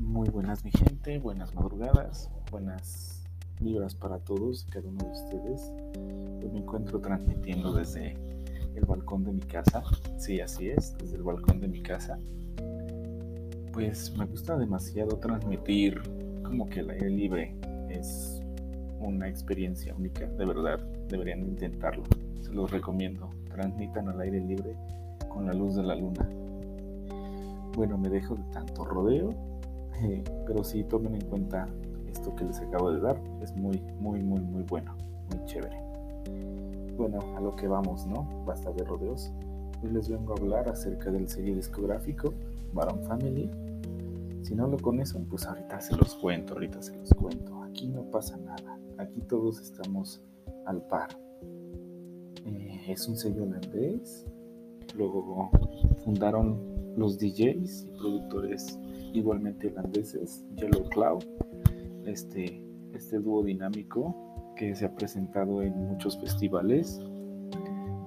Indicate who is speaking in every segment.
Speaker 1: Muy buenas mi gente, buenas madrugadas, buenas vibras para todos y cada uno de ustedes. Me encuentro transmitiendo desde el balcón de mi casa. Sí, así es, desde el balcón de mi casa. Pues me gusta demasiado transmitir como que el aire libre es una experiencia única, de verdad, deberían intentarlo. Se los recomiendo. Transmitan al aire libre con la luz de la luna. Bueno, me dejo de tanto rodeo, eh, pero sí tomen en cuenta esto que les acabo de dar. Es muy, muy, muy, muy bueno, muy chévere. Bueno, a lo que vamos, ¿no? Basta de rodeos. Hoy les vengo a hablar acerca del sello discográfico Baron Family. Si no lo conocen, pues ahorita se los cuento, ahorita se los cuento. Aquí no pasa nada, aquí todos estamos al par. Eh, es un sello holandés. Luego fundaron los DJs y productores igualmente holandeses, Yellow Cloud, este, este dúo dinámico que se ha presentado en muchos festivales,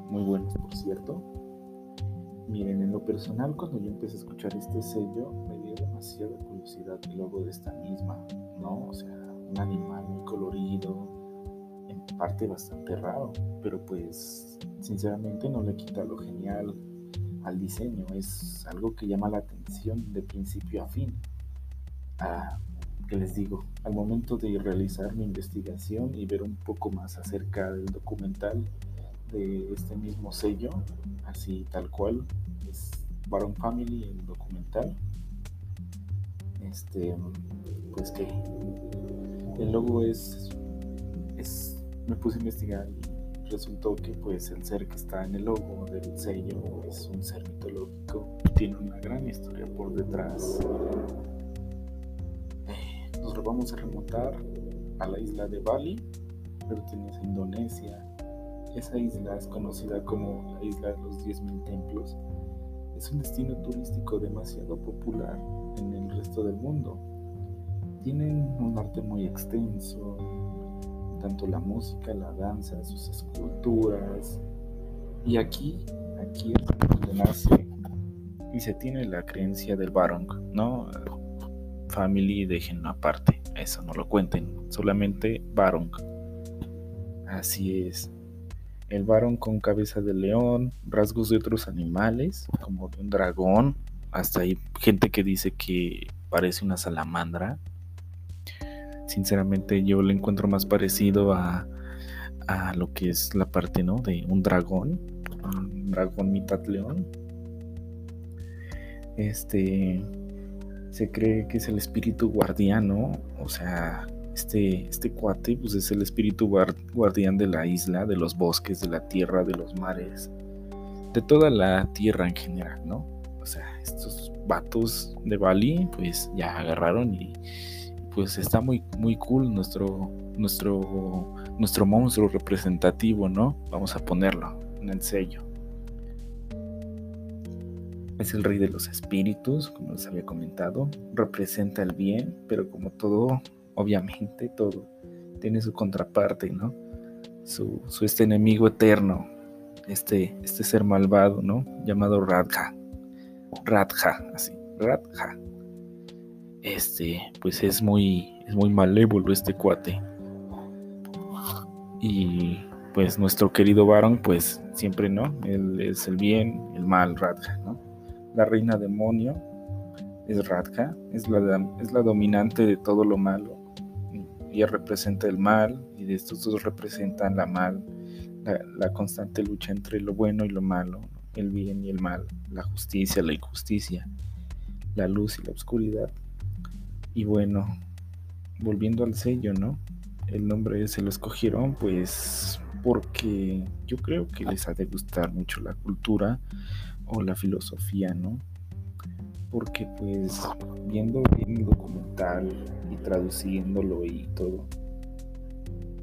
Speaker 1: muy buenos por cierto. Miren, en lo personal, cuando yo empecé a escuchar este sello, me dio demasiada curiosidad el logo de esta misma, ¿no? O sea, un animal muy colorido, en parte bastante raro, pero pues sinceramente no le quita lo genial al diseño, es algo que llama la atención de principio a fin. Ah, que les digo, al momento de realizar mi investigación y ver un poco más acerca del documental de este mismo sello, así tal cual, es Baron Family, el documental. Este, pues que el logo es, me puse a investigar y resultó que pues el ser que está en el logo del sello es un ser mitológico y tiene una gran historia por detrás. Eh, nos vamos a remontar a la isla de Bali, pertenece a Indonesia, esa isla es conocida como la isla de los 10.000 templos. Es un destino turístico demasiado popular en el resto del mundo. Tienen un arte muy extenso, tanto la música, la danza, sus esculturas. Y aquí, aquí es donde nace y se tiene la creencia del Barong, ¿no? Family, dejen aparte, eso no lo cuenten, solamente Barong. Así es el varón con cabeza de león, rasgos de otros animales, como de un dragón, hasta hay gente que dice que parece una salamandra. Sinceramente yo le encuentro más parecido a, a lo que es la parte ¿no? de un dragón, un dragón mitad león. Este se cree que es el espíritu guardiano, o sea, este, este cuate pues es el espíritu guardián de la isla, de los bosques, de la tierra, de los mares, de toda la tierra en general, ¿no? O sea, estos vatos de Bali pues ya agarraron y pues está muy, muy cool nuestro, nuestro, nuestro monstruo representativo, ¿no? Vamos a ponerlo en el sello. Es el rey de los espíritus, como les había comentado. Representa el bien, pero como todo obviamente todo tiene su contraparte, ¿no? Su, este enemigo eterno, este, este ser malvado, ¿no? Llamado Radha. Radha, así, Radha. Este, pues es muy, es muy malévolo este cuate. Y pues nuestro querido varón, pues siempre, ¿no? Él es el bien, el mal, Radha, ¿no? La reina demonio es Radha, es la, es la dominante de todo lo malo ella representa el mal y de estos dos representan la mal, la, constante lucha entre lo bueno y lo malo, el bien y el mal, la justicia, la injusticia, la luz y la oscuridad. Y bueno, volviendo al sello, ¿no? El nombre se lo escogieron pues porque yo creo que les ha de gustar mucho la cultura o la filosofía, ¿no? porque pues viendo bien el documental y traduciéndolo y todo,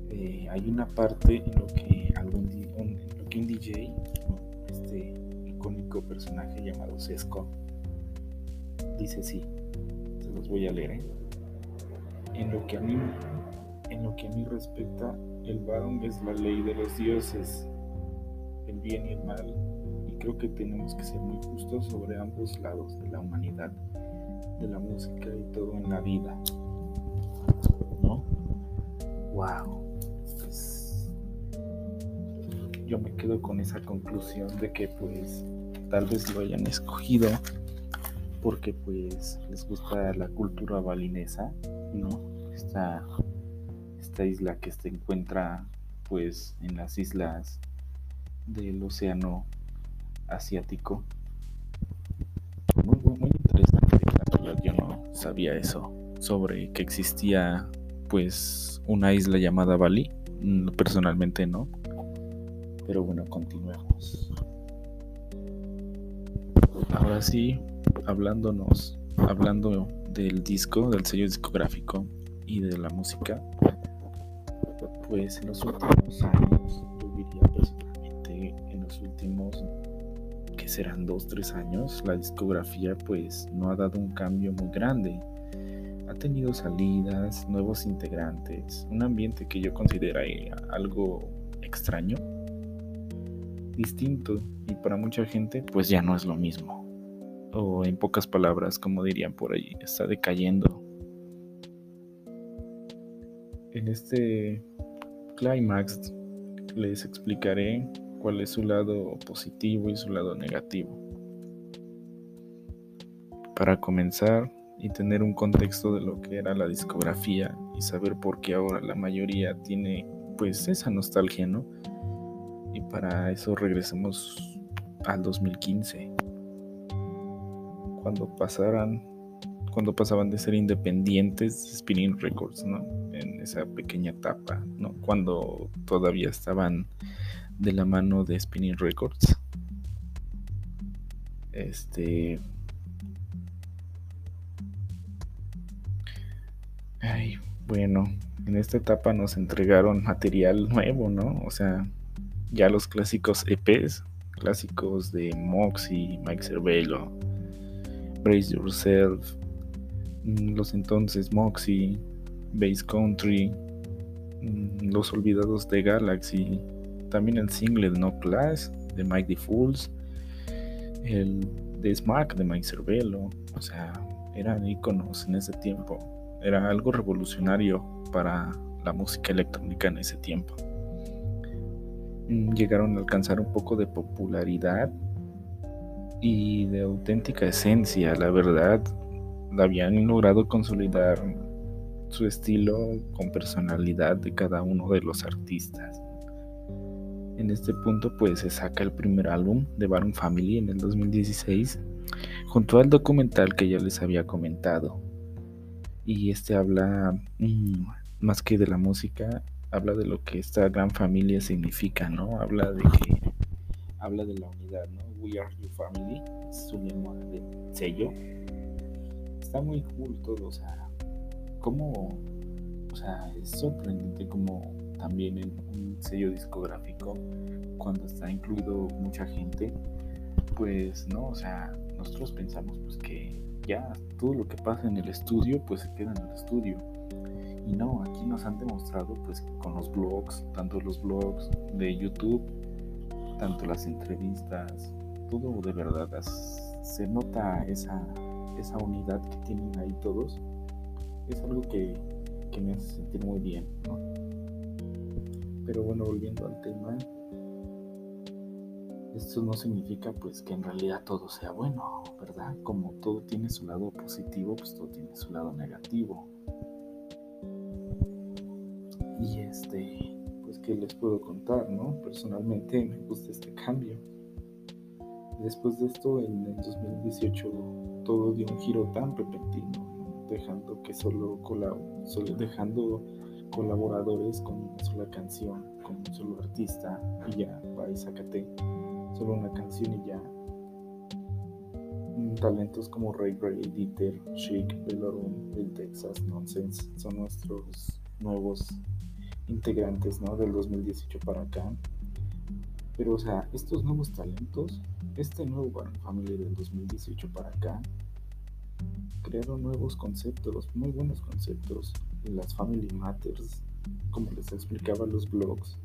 Speaker 1: eh, hay una parte en lo que algún un, lo que un DJ, este icónico personaje llamado Sesco, dice así, se los voy a leer, ¿eh? en lo que a mí en lo que a mí respecta, el varón es la ley de los dioses, el bien y el mal creo que tenemos que ser muy justos sobre ambos lados de la humanidad. de la música y todo en la vida. ¿No? Wow. Pues, yo me quedo con esa conclusión de que pues tal vez lo hayan escogido porque pues les gusta la cultura balinesa, ¿no? Esta, esta isla que se encuentra pues en las islas del océano asiático. Muy, muy, interesante, la verdad yo no sabía eso sobre que existía pues una isla llamada Bali, mm, personalmente no. Pero bueno, continuemos. Ahora sí, hablándonos, hablando del disco, del sello discográfico y de la música, pues en los últimos años, yo diría personalmente, en los últimos, que serán dos, tres años, la discografía pues no ha dado un cambio muy grande. Ha tenido salidas, nuevos integrantes, un ambiente que yo consideraría algo extraño, distinto y para mucha gente pues ya no es lo mismo o en pocas palabras, como dirían por ahí, está decayendo. En este clímax les explicaré cuál es su lado positivo y su lado negativo. Para comenzar y tener un contexto de lo que era la discografía y saber por qué ahora la mayoría tiene pues esa nostalgia, ¿no? Y para eso regresemos al 2015 cuando pasaran, cuando pasaban de ser independientes, Spinning Records, ¿no? En esa pequeña etapa, ¿no? Cuando todavía estaban de la mano de Spinning Records. Este. Ay, bueno, en esta etapa nos entregaron material nuevo, ¿no? O sea, ya los clásicos EPs, clásicos de Moxie, Mike Cervello, Brace Yourself, mm, los entonces Moxie, Bass Country, mm, Los Olvidados de Galaxy, también el single No Class de Mike the Fools, el de Smack de Mike Cervelo, o sea, eran iconos en ese tiempo, era algo revolucionario para la música electrónica en ese tiempo. Mm, llegaron a alcanzar un poco de popularidad y de auténtica esencia, la verdad, habían logrado consolidar su estilo con personalidad de cada uno de los artistas. En este punto pues se saca el primer álbum de Baron Family en el 2016 junto al documental que ya les había comentado. Y este habla mm, más que de la música, habla de lo que esta gran familia significa, ¿no? Habla de que habla de la unidad, ¿no? We Are Your Family, su lema de sello. Está muy cool todo, o sea, como, o sea, es sorprendente como también en un sello discográfico, cuando está incluido mucha gente, pues, ¿no? O sea, nosotros pensamos pues que ya todo lo que pasa en el estudio, pues se queda en el estudio. Y no, aquí nos han demostrado pues con los blogs, tanto los blogs de YouTube, tanto las entrevistas, todo de verdad se nota esa, esa unidad que tienen ahí todos. Es algo que, me hace sentir muy bien, Pero bueno, volviendo al tema, esto no significa pues que en realidad todo sea bueno, ¿verdad? Como todo tiene su lado positivo, pues todo tiene su lado negativo. Y este, que les puedo contar, ¿no? Personalmente me gusta este cambio Después de esto, en el 2018 todo dio un giro tan repentino, dejando que solo, solo dejando colaboradores con una sola canción, con un solo artista y ya, va y sácate solo una canción y ya. Mm, talentos como Ray Ray, Dieter, Chic, Bellorum, el Texas Nonsense son nuestros nuevos integrantes ¿no? del 2018 para acá. Pero, o sea, estos nuevos talentos este nuevo Family del 2018 para acá crearon nuevos conceptos, muy buenos conceptos, las Family Matters, como les explicaba los blogs,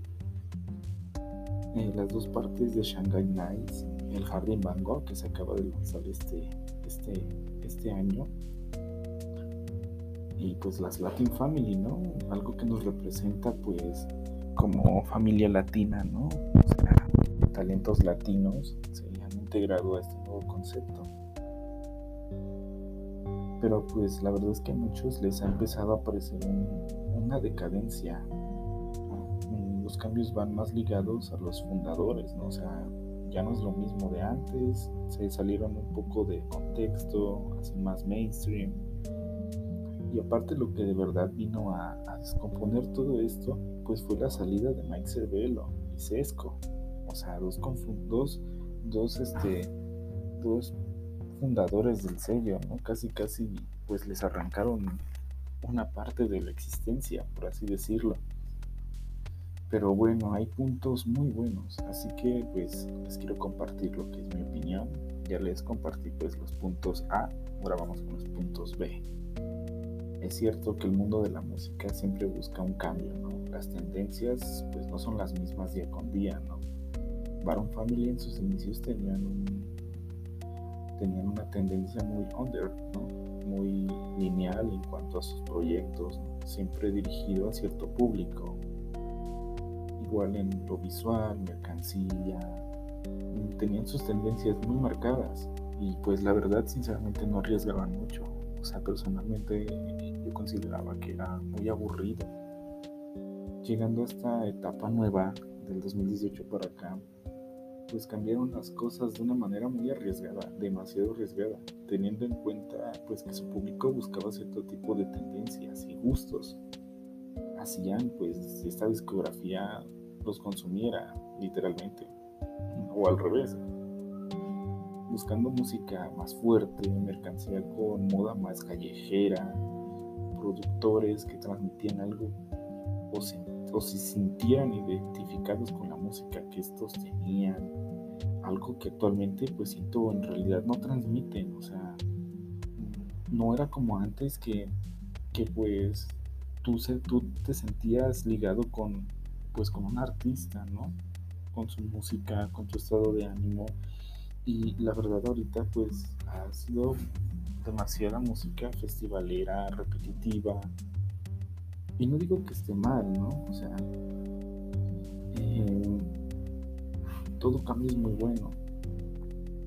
Speaker 1: eh, las dos partes de Shanghai Nights, el Jardín Van Gogh que se acaba de lanzar este, este, este año, y pues las Latin Family, ¿no? Algo que nos representa pues como familia latina, ¿no? O sea, talentos latinos se han integrado a este nuevo concepto. Pero pues la verdad es que a muchos les ha empezado a aparecer una decadencia. Los cambios van más ligados a los fundadores, ¿no? O sea, ya no es lo mismo de antes, se salieron un poco de contexto, hacen más mainstream y aparte lo que de verdad vino a, descomponer todo esto, pues fue la salida de Mike Cervelo y Sesco. O sea, dos, dos, dos, este, dos fundadores del sello, ¿no? Casi, casi, pues les arrancaron una parte de la existencia, por así decirlo. Pero bueno, hay puntos muy buenos, así que pues les quiero compartir lo que es mi opinión. Ya les compartí pues los puntos A, ahora vamos con los puntos B. Es cierto que el mundo de la música siempre busca un cambio, ¿no? Las tendencias pues no son las mismas día con día, ¿no? Baron Family en sus inicios tenían tenían una tendencia muy under, Muy lineal en cuanto a sus proyectos, siempre dirigido a cierto público. Igual en lo visual, mercancía, tenían sus tendencias muy marcadas y pues la verdad sinceramente no arriesgaban mucho. O sea, personalmente yo consideraba que era muy aburrido. Llegando a esta etapa nueva del 2018 para acá, pues cambiaron las cosas de una manera muy arriesgada, demasiado arriesgada, teniendo en cuenta pues que su público buscaba cierto tipo de tendencias y gustos. Hacían pues esta discografía los consumiera literalmente, o al revés, buscando música más fuerte, mercancía con moda más callejera, productores que transmitían algo o se, o identificados con la música que estos tenían, algo que actualmente pues siento en realidad no transmiten, o sea, no era como antes que, que pues tú, se, tú te sentías ligado con pues con un artista, ¿no? Con su música, con tu estado de ánimo y la verdad ahorita pues ha sido demasiada música festivalera, repetitiva. Y no digo que esté mal, ¿no? O sea, eh, todo cambio es muy bueno.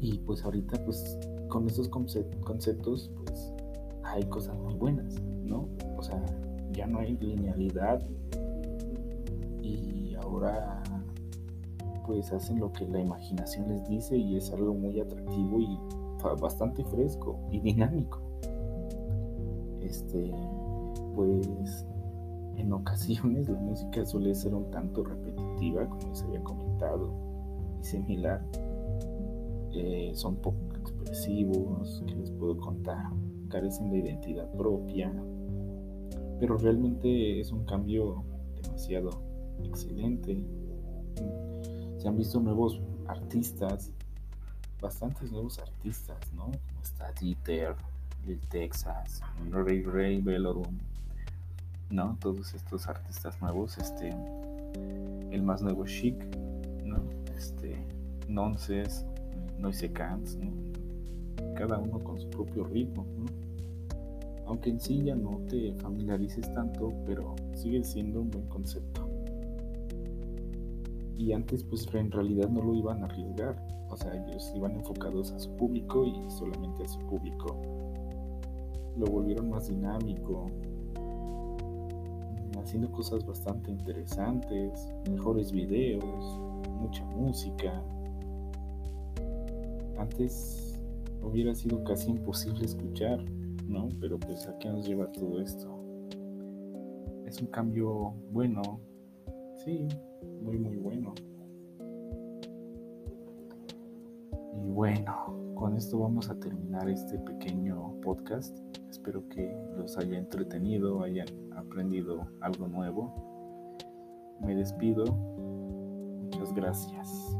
Speaker 1: Y pues ahorita pues con esos conceptos pues hay cosas muy buenas, ¿no? O sea, ya no hay linealidad y ahora pues hacen lo que la imaginación les dice y es algo muy atractivo y bastante fresco y dinámico. Este, pues en ocasiones la música suele ser un tanto repetitiva, como se había comentado, y similar. Eh, son poco expresivos, que les puedo contar, carecen de identidad propia, pero realmente es un cambio demasiado excelente se han visto nuevos artistas, bastantes nuevos artistas, ¿no? Como está Dieter, Lil Texas, Ray Ray, Velorum, ¿no? Todos estos artistas nuevos, este, el más nuevo Chic, ¿no? Este, Nonces, Noise Cans, ¿no? Cada uno con su propio ritmo, ¿no? Aunque en sí ya no te familiarices tanto, pero sigue siendo un buen concepto y antes pues en realidad no lo iban a arriesgar, o sea, ellos iban enfocados a su público y solamente a su público. Lo volvieron más dinámico, haciendo cosas bastante interesantes, mejores videos, mucha música. Antes hubiera sido casi imposible escuchar, ¿no? Pero pues a qué nos lleva todo esto. Es un cambio bueno, sí, muy muy bueno. Y bueno, con esto vamos a terminar este pequeño podcast. Espero que los haya entretenido, hayan aprendido algo nuevo. Me despido. Muchas gracias.